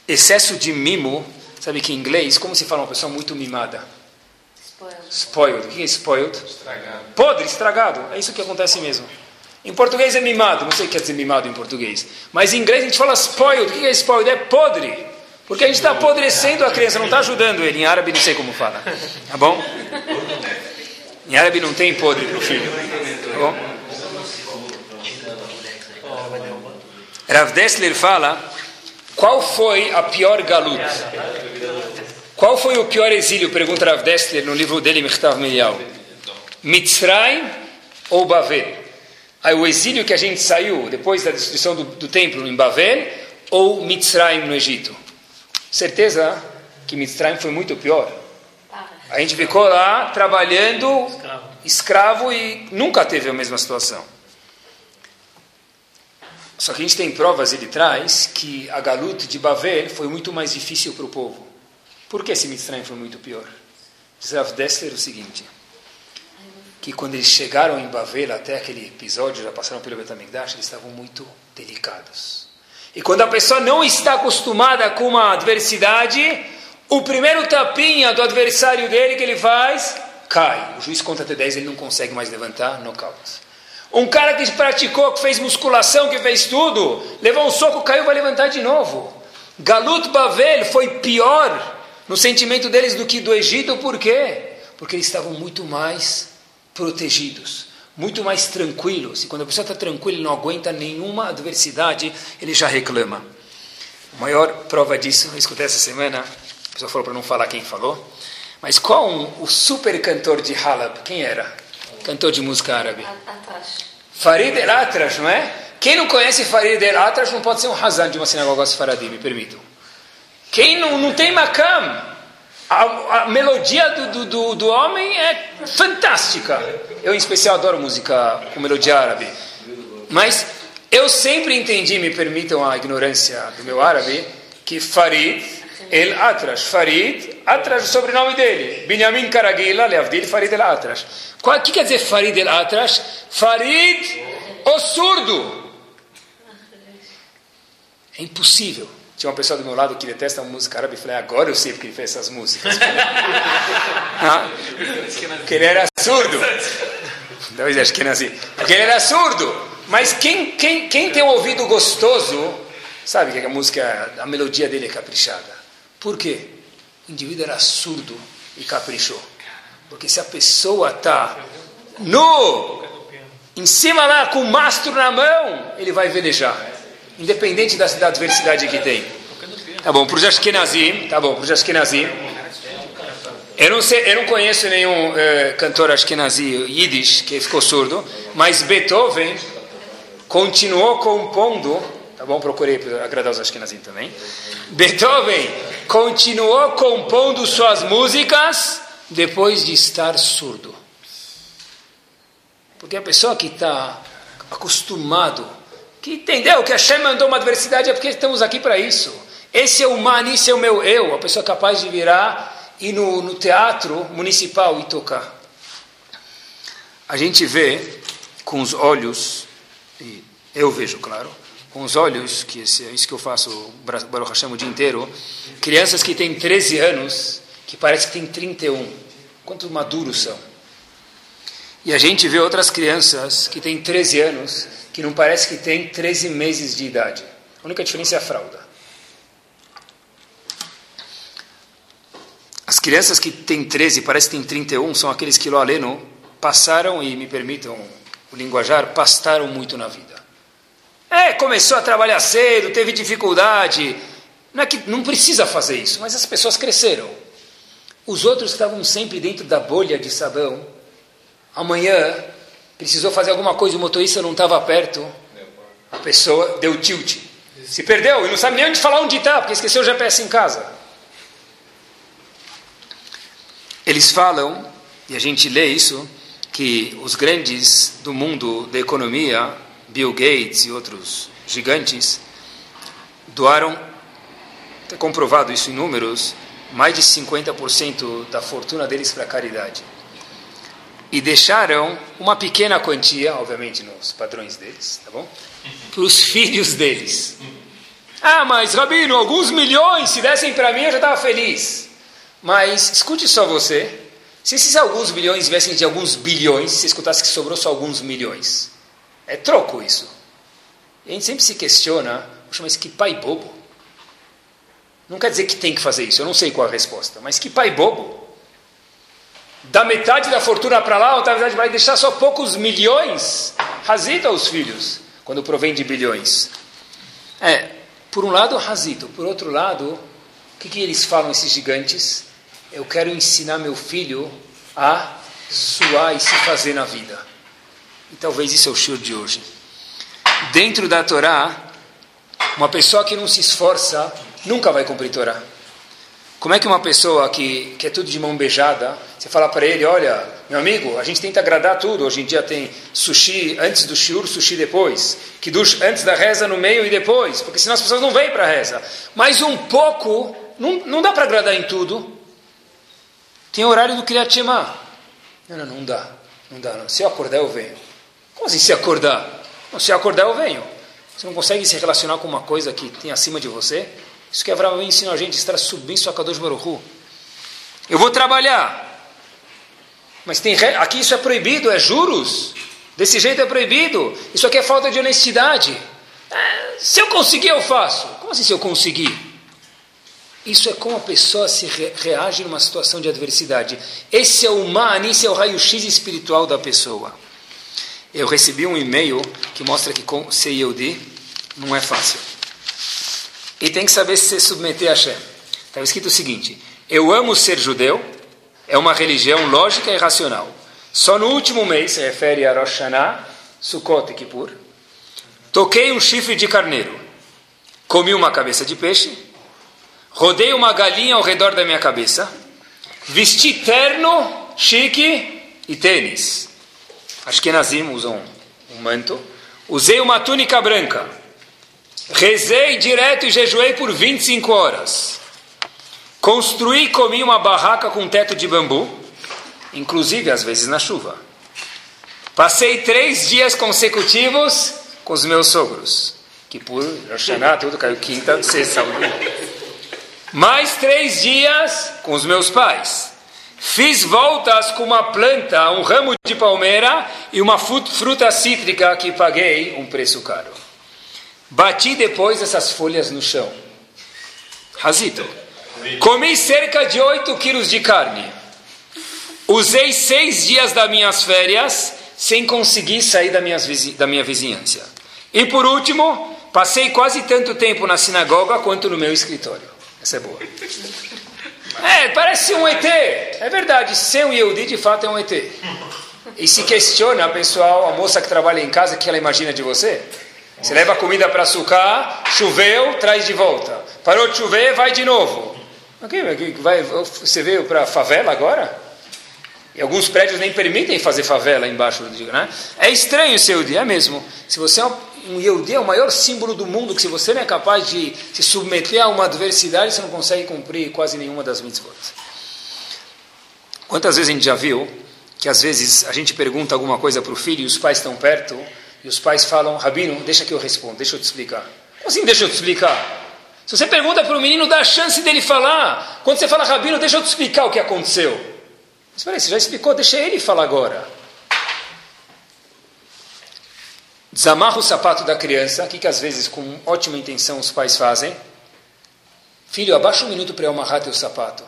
Excesso de mimo, sabe que em inglês, como se fala uma pessoa muito mimada? Spoiled. O que é spoiled? Estragado. Podre, estragado. É isso que acontece mesmo. Em português é mimado. Não sei o que quer dizer mimado em português. Mas em inglês a gente fala spoiled. O que é spoiled? É podre. Porque a gente está apodrecendo a criança, não está ajudando ele. Em árabe não sei como fala. Tá bom? Em árabe não tem podre para o filho. Tá bom? Rav Dessler fala qual foi a pior galuta qual foi o pior exílio? Pergunta Rav Dessler no livro dele, Michtav Melial. Mitzrayim ou Bavel? Aí o exílio que a gente saiu depois da destruição do, do templo em Bavel ou Mitzrayim no Egito? Certeza que Mitzrayim foi muito pior. A gente ficou lá trabalhando escravo e nunca teve a mesma situação. Só que a gente tem provas, ele traz, que a galuta de Bavel foi muito mais difícil para o povo. Por que esse Mitzrayim foi muito pior? Diz Rav Dessler o seguinte, que quando eles chegaram em Bavel, até aquele episódio, já passaram pelo Betamigdash, eles estavam muito delicados. E quando a pessoa não está acostumada com uma adversidade, o primeiro tapinha do adversário dele que ele faz, cai. O juiz conta até 10, ele não consegue mais levantar, nocaute. Um cara que praticou, que fez musculação, que fez tudo, levou um soco, caiu, vai levantar de novo. Galut Bavel foi pior no sentimento deles do que do Egito, por quê? Porque eles estavam muito mais protegidos, muito mais tranquilos. E quando a pessoa está tranquila e não aguenta nenhuma adversidade, ele já reclama. A maior prova disso, eu escutei essa semana, a pessoa falou para não falar quem falou, mas qual um, o super cantor de Halab? Quem era? Cantor de música árabe? Farid El Atrash, não é? Quem não conhece Farid El Atrash não pode ser um Hazan de uma sinagoga sefaradi, me permitam. Quem não, não tem Makam? A, a melodia do, do, do, do, homem é fantástica. Eu, em especial, adoro música com melodia árabe. Mas eu sempre entendi, me permitam a ignorância do meu árabe, que Farid El Atrash. Farid, Atrash, o sobrenome dele. Binyamin Karagila, Leavdil, Farid El Atrash. O que quer dizer Farid El Atrash? Farid, o surdo. É impossível. Tinha uma pessoa do meu lado que detesta a música árabe e falei, agora eu sei porque ele fez essas músicas. (laughs) ah, porque ele era surdo. Talvez acho que. Porque ele era surdo. Mas quem, quem, quem tem um ouvido gostoso, sabe que a música, a melodia dele é caprichada. Por quê? O indivíduo era surdo e caprichou. Porque se a pessoa está no, em cima lá com o mastro na mão, ele vai velejar independente da, da adversidade que tem. Tá bom, para os Ashkenazim, tá bom, para os eu não, sei, eu não conheço nenhum uh, cantor Ashkenazi Yiddish que ficou surdo, mas Beethoven continuou compondo, tá bom, procurei agradar os Ashkenazim também. Beethoven continuou compondo suas músicas depois de estar surdo. Porque a pessoa que está acostumado que entendeu que Hashem mandou uma adversidade é porque estamos aqui para isso. Esse é o man, esse é o meu eu, a pessoa capaz de virar e no, no teatro municipal e tocar. A gente vê com os olhos, e eu vejo, claro, com os olhos, que esse, é isso que eu faço, Baruch Hashem, o dia inteiro, crianças que têm 13 anos, que parece que têm 31. Quanto maduros são. E a gente vê outras crianças que têm 13 anos, que não parece que tem 13 meses de idade. A única diferença é a fralda. As crianças que têm 13, parece que têm 31, são aqueles que, lo aleno, passaram, e me permitam o linguajar, pastaram muito na vida. É, começou a trabalhar cedo, teve dificuldade. Não é que não precisa fazer isso, mas as pessoas cresceram. Os outros estavam sempre dentro da bolha de sabão. Amanhã precisou fazer alguma coisa, o motorista não estava perto, a pessoa deu tilt. Se perdeu e não sabe nem onde falar onde está, porque esqueceu o GPS em casa. Eles falam, e a gente lê isso, que os grandes do mundo da economia, Bill Gates e outros gigantes, doaram, está comprovado isso em números, mais de 50% da fortuna deles para caridade e deixaram uma pequena quantia, obviamente nos padrões deles, tá bom? Para os filhos deles. Ah, mas Rabino, alguns milhões, se dessem para mim eu já estava feliz. Mas escute só você, se esses alguns milhões viessem de alguns bilhões, se escutasse que sobrou só alguns milhões, é troco isso. E a gente sempre se questiona, poxa, mas que pai bobo. Não quer dizer que tem que fazer isso, eu não sei qual a resposta, mas que pai bobo dá metade da fortuna para lá, outra metade vai deixar só poucos milhões. Razita os filhos, quando provém de bilhões. É, por um lado, razito. Por outro lado, o que, que eles falam, esses gigantes? Eu quero ensinar meu filho a suar e se fazer na vida. E talvez isso é o show de hoje. Dentro da Torá, uma pessoa que não se esforça nunca vai cumprir Torá. Como é que uma pessoa que, que é tudo de mão beijada, você fala para ele, olha, meu amigo, a gente tenta agradar tudo. Hoje em dia tem sushi antes do shiur, sushi depois. Kiddush antes da reza, no meio e depois. Porque senão as pessoas não vêm para a reza. Mas um pouco, não, não dá para agradar em tudo. Tem horário do Kriyat Shema. Não, não, não dá. Não dá, não. Se eu acordar, eu venho. Como assim se acordar? Não, se acordar, eu venho. Você não consegue se relacionar com uma coisa que tem acima de você? Isso que Abraão ensina a gente, estar subindo sua Kadosh Baruchu. Eu vou trabalhar. Mas tem aqui isso é proibido, é juros. Desse jeito é proibido. Isso aqui é falta de honestidade. É, se eu conseguir, eu faço. Como assim se eu conseguir? Isso é como a pessoa se re reage numa situação de adversidade. Esse é o man, esse é o raio-x espiritual da pessoa. Eu recebi um e-mail que mostra que com ser Yehudi não é fácil. E tem que saber se submeter a Hashem. Está escrito o seguinte: Eu amo ser judeu, é uma religião lógica e racional. Só no último mês, se refere a Rosh Hashanah, Sukkot e Kippur, toquei um chifre de carneiro, comi uma cabeça de peixe, rodei uma galinha ao redor da minha cabeça, vestir terno, chique e tênis. Acho que Nazim usam um manto. Usei uma túnica branca. Rezei direto e jejuei por 25 horas. Construí e comi uma barraca com teto de bambu, inclusive às vezes na chuva. Passei três dias consecutivos com os meus sogros, que por Hashanah tudo caiu quinta, sexta, Mais três dias com os meus pais. Fiz voltas com uma planta, um ramo de palmeira e uma fruta cítrica que paguei um preço caro. Bati depois essas folhas no chão. Razito. Comi cerca de 8 quilos de carne. Usei seis dias das minhas férias sem conseguir sair da da minha vizinhança. E por último, passei quase tanto tempo na sinagoga quanto no meu escritório. Essa é boa. É, parece um ET. É verdade, ser um Yehudi de fato é um ET. E se questiona, pessoal, a moça que trabalha em casa, o que ela imagina de você? Você leva comida para açúcar, choveu, traz de volta. Parou de chover, vai de novo. Vai, você veio para favela agora? E alguns prédios nem permitem fazer favela embaixo né? É estranho ser dia, é mesmo. Se você é um Yehudi, é o maior símbolo do mundo, que se você não é capaz de se submeter a uma adversidade, você não consegue cumprir quase nenhuma das mitzvot. Quantas vezes a gente já viu que às vezes a gente pergunta alguma coisa para o filho e os pais estão perto, e os pais falam, Rabino, deixa que eu respondo, deixa eu te explicar. Como assim deixa eu te explicar? Se você pergunta para o menino, dá a chance dele falar. Quando você fala, Rabino, deixa eu te explicar o que aconteceu. Mas peraí, você já explicou, deixa ele falar agora. Desamarra o sapato da criança, o que, que às vezes, com ótima intenção, os pais fazem? Filho, abaixa um minuto para eu amarrar teu sapato. O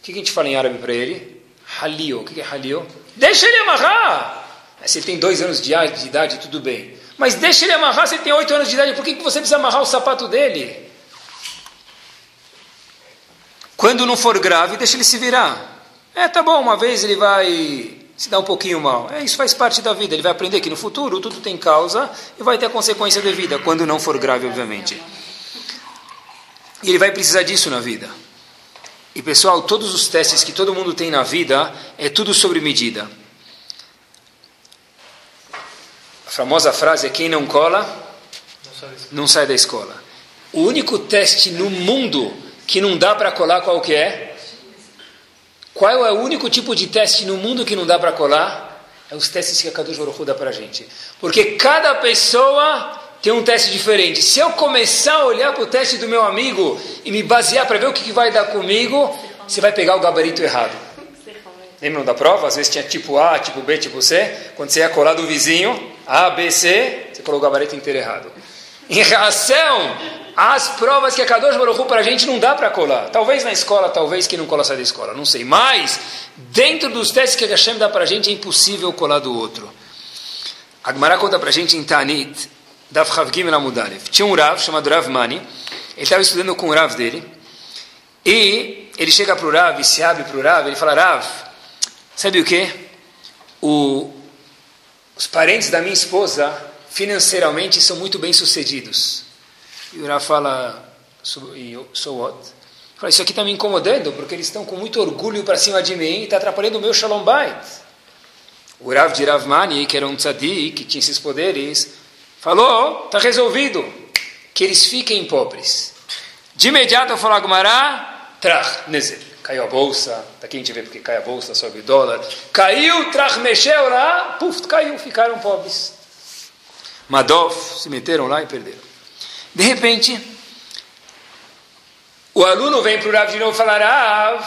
que, que a gente fala em árabe para ele? Halio. O que, que é halio? Deixa ele amarrar! Se ele tem dois anos de idade, tudo bem. Mas deixa ele amarrar se ele tem oito anos de idade. Por que você precisa amarrar o sapato dele? Quando não for grave, deixa ele se virar. É, tá bom, uma vez ele vai se dar um pouquinho mal. É, isso faz parte da vida. Ele vai aprender que no futuro tudo tem causa e vai ter a consequência devida, quando não for grave, obviamente. E ele vai precisar disso na vida. E pessoal, todos os testes que todo mundo tem na vida é tudo sobre medida. A famosa frase é: quem não cola, não sai da escola. O único teste no mundo que não dá para colar, qual que é? Qual é o único tipo de teste no mundo que não dá para colar? É os testes que a Kadosh Baruch dá para a gente. Porque cada pessoa tem um teste diferente. Se eu começar a olhar para o teste do meu amigo e me basear para ver o que, vai dar comigo, você vai pegar o gabarito errado. Lembram da prova? Às vezes tinha tipo A, tipo B, tipo C. Quando você ia colar do vizinho, A, B, C, você colocou o gabarito inteiro errado. Em relação às provas que a Kadosh Baruch para a gente não dá para colar. Talvez na escola, talvez que não cola sai da escola, não sei. Mas, dentro dos testes que a Hashem dá para a gente, é impossível colar do outro. A Gemara conta para a gente em Tanit, Dav Chavgim Lamudalev. Tinha um Rav chamado Rav Mani, ele estava estudando com o Rav dele, e ele chega para o Rav e se abre para o Rav, ele fala, Rav, Sabe o que? Os parentes da minha esposa, financeiramente, são muito bem sucedidos. E o Rav fala, so what? Fala, isso aqui está me incomodando, porque eles estão com muito orgulho para cima de mim e está atrapalhando o meu shalom bait. O Rav de Rav Mani, que era um tzadik, que tinha esses poderes, falou, está resolvido, que eles fiquem pobres. De imediato, falou Agmará, trach, nezer caiu a bolsa, daqui a gente vê porque cai a bolsa, sobe o dólar, caiu, mexeu lá, puf, caiu, ficaram pobres. Madov, se meteram lá e perderam. De repente, o aluno vem para o Rav de novo falar, Rav,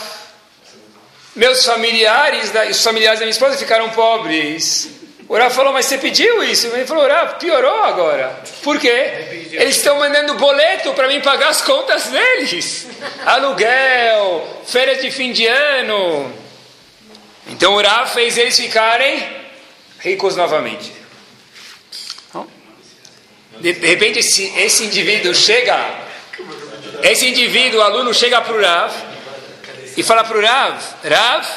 meus familiares, os familiares da minha esposa ficaram pobres. O Rav falou, mas você pediu isso? Ele falou, Rav, piorou agora. Por quê? Eles estão mandando boleto para mim pagar as contas deles. (laughs) Aluguel, férias de fim de ano. Então o Rav fez eles ficarem ricos novamente. De repente esse, esse indivíduo chega, esse indivíduo, o aluno chega para o Rav e fala para o Rav, Rav,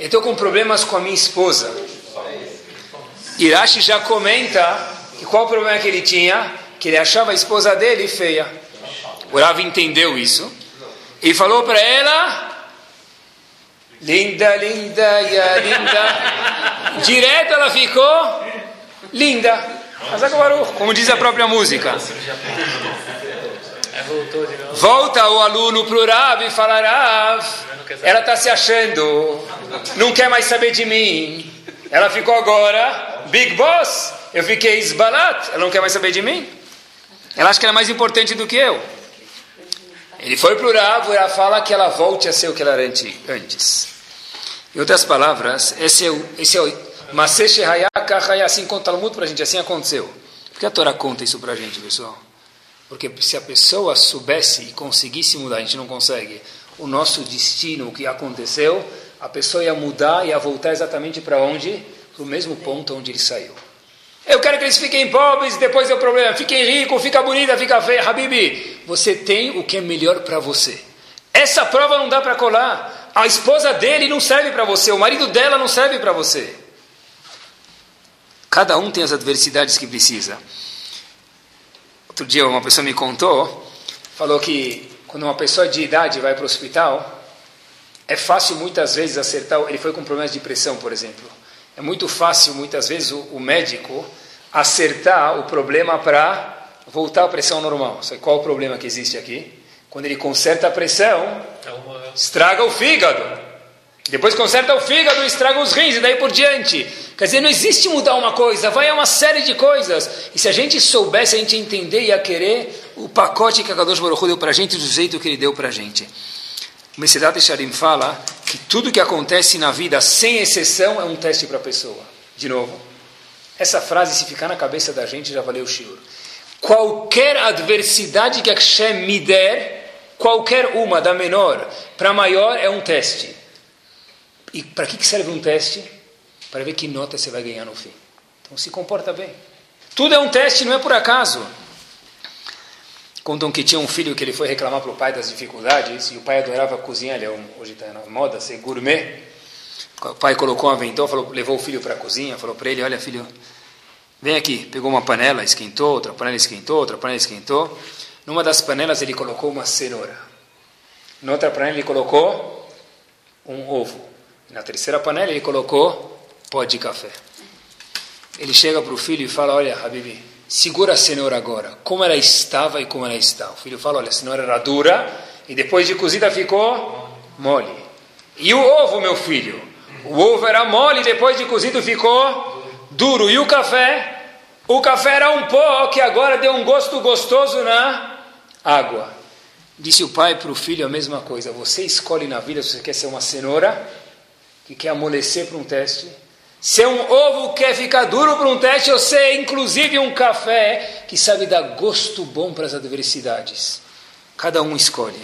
eu estou com problemas com a minha esposa. Irashi já comenta que qual o problema que ele tinha? Que ele achava a esposa dele feia. O Rav entendeu isso e falou para ela: Linda, linda, ya linda. Direto ela ficou linda. Como diz a própria música. Volta o aluno para o Rav e fala, Rav, ela está se achando, não quer mais saber de mim. Ela ficou agora, Big Boss, eu fiquei esbalat, ela não quer mais saber de mim. Ela acha que ela é mais importante do que eu. Ele foi para o Rav fala que ela volte a ser o que ela era antes. Em outras palavras, esse é o, esse é o Masesh assim conta o Talmud para a gente, assim aconteceu. Por que a Torá conta isso para a gente, pessoal? Porque se a pessoa soubesse e conseguisse mudar, a gente não consegue, o nosso destino, o que aconteceu, a pessoa ia mudar e ia voltar exatamente para onde? Para o mesmo ponto onde ele saiu. Eu quero que eles fiquem pobres, depois é o problema. Fiquem ricos, fica bonita, fica feia. Habibi, você tem o que é melhor para você. Essa prova não dá para colar. A esposa dele não serve para você, o marido dela não serve para você. Cada um tem as adversidades que precisa. Outro dia uma pessoa me contou, falou que quando uma pessoa de idade vai para o hospital, é fácil muitas vezes acertar. Ele foi com problemas de pressão, por exemplo. É muito fácil muitas vezes o, o médico acertar o problema para voltar à pressão normal. Sabe qual o problema que existe aqui? Quando ele conserta a pressão, estraga o fígado. Depois conserta o fígado, estraga os rins e daí por diante. Quer dizer, não existe mudar uma coisa, vai a uma série de coisas. E se a gente soubesse, a gente entender e a querer o pacote que a Kadosh Baruch deu para a gente do jeito que ele deu para a gente. O Mesidat Sharim fala que tudo que acontece na vida, sem exceção, é um teste para a pessoa. De novo, essa frase, se ficar na cabeça da gente, já valeu o shiur. Qualquer adversidade que Hashem me der, qualquer uma, da menor para maior, é um teste. E para que serve um teste? Para ver que nota você vai ganhar no fim. Então se comporta bem. Tudo é um teste, não é por acaso. Contam que tinha um filho que ele foi reclamar para o pai das dificuldades e o pai adorava cozinhar, ele é um, hoje está na moda ser gourmet. O pai colocou um avental, falou, levou o filho para a cozinha, falou para ele, olha filho, Vem aqui, pegou uma panela, esquentou, outra panela esquentou, outra panela esquentou. Numa das panelas ele colocou uma cenoura. Na outra panela ele colocou um ovo. Na terceira panela ele colocou pó de café. Ele chega para o filho e fala: Olha, Habibi, segura a cenoura agora. Como ela estava e como ela está. O filho fala: Olha, a cenoura era dura e depois de cozida ficou mole. E o ovo, meu filho? O ovo era mole e depois de cozido ficou duro. E o café? O café era um pó que agora deu um gosto gostoso na água. Disse o pai para o filho a mesma coisa. Você escolhe na vida se você quer ser uma cenoura, que quer amolecer para um teste, ser um ovo que quer ficar duro para um teste, ou ser inclusive um café que sabe dar gosto bom para as adversidades. Cada um escolhe.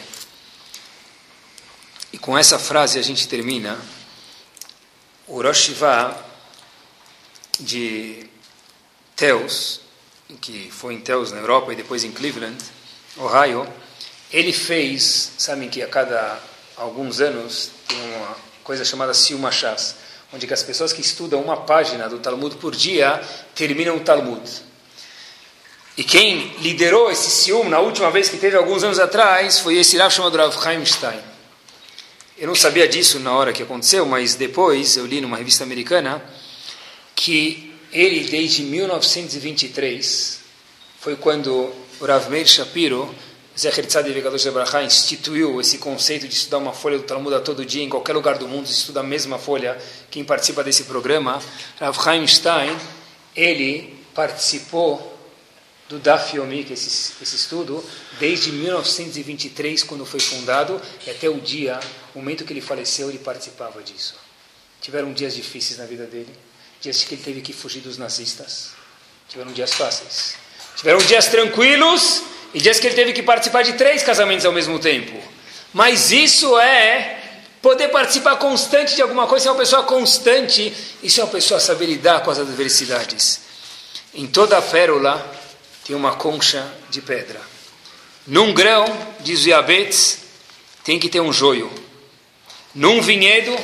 E com essa frase a gente termina o Rosh de Teus, que foi em Teus na Europa e depois em Cleveland, Ohio, ele fez, sabem que a cada alguns anos tem uma coisa chamada Siuma Shas, onde que as pessoas que estudam uma página do Talmud por dia terminam o Talmud. E quem liderou esse Sium na última vez que teve alguns anos atrás foi esse Rav chamado Rav Chaim Stein. Eu não sabia disso na hora que aconteceu, mas depois eu li numa revista americana que ele, desde 1923, foi quando o Rav Meir Shapiro, Zecher Tzadi Vegadosh Zebrachá, instituiu esse conceito de estudar uma folha do Talmud todo dia, em qualquer lugar do mundo, se estuda a mesma folha. Quem participa desse programa, Rav Chaim Stein, ele participou do Daf Yomi, que esse, esse estudo, desde 1923, quando foi fundado, e até o dia, o momento que ele faleceu, ele participava disso. Tiveram dias difíceis na vida dele dias que ele teve que fugir dos nazistas. Tiveram dias fáceis. Tiveram dias tranquilos e dias que ele teve que participar de três casamentos ao mesmo tempo. Mas isso é poder participar constante de alguma coisa, é uma pessoa constante, isso é uma pessoa saber lidar com as adversidades. Em toda a pérola tem uma concha de pedra. Num grão, diz o Yabetz, tem que ter um joio. Num vinhedo,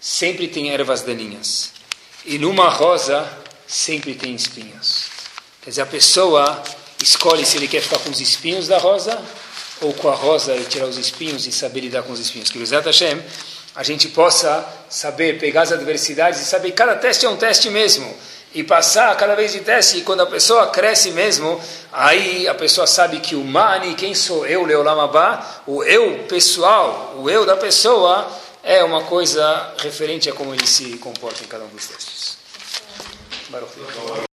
sempre tem ervas daninhas. E numa rosa sempre tem espinhos. Quer dizer, a pessoa escolhe se ele quer ficar com os espinhos da rosa ou com a rosa e tirar os espinhos e saber lidar com os espinhos. Que Bezat Hashem, a gente possa saber pegar as adversidades e saber que cada teste é um teste mesmo. E passar cada vez de teste, e quando a pessoa cresce mesmo, aí a pessoa sabe que o Mani, quem sou eu, Leolamabá, o eu pessoal, o eu da pessoa, é uma coisa referente a como ele se comporta em cada um dos testes. Baruch.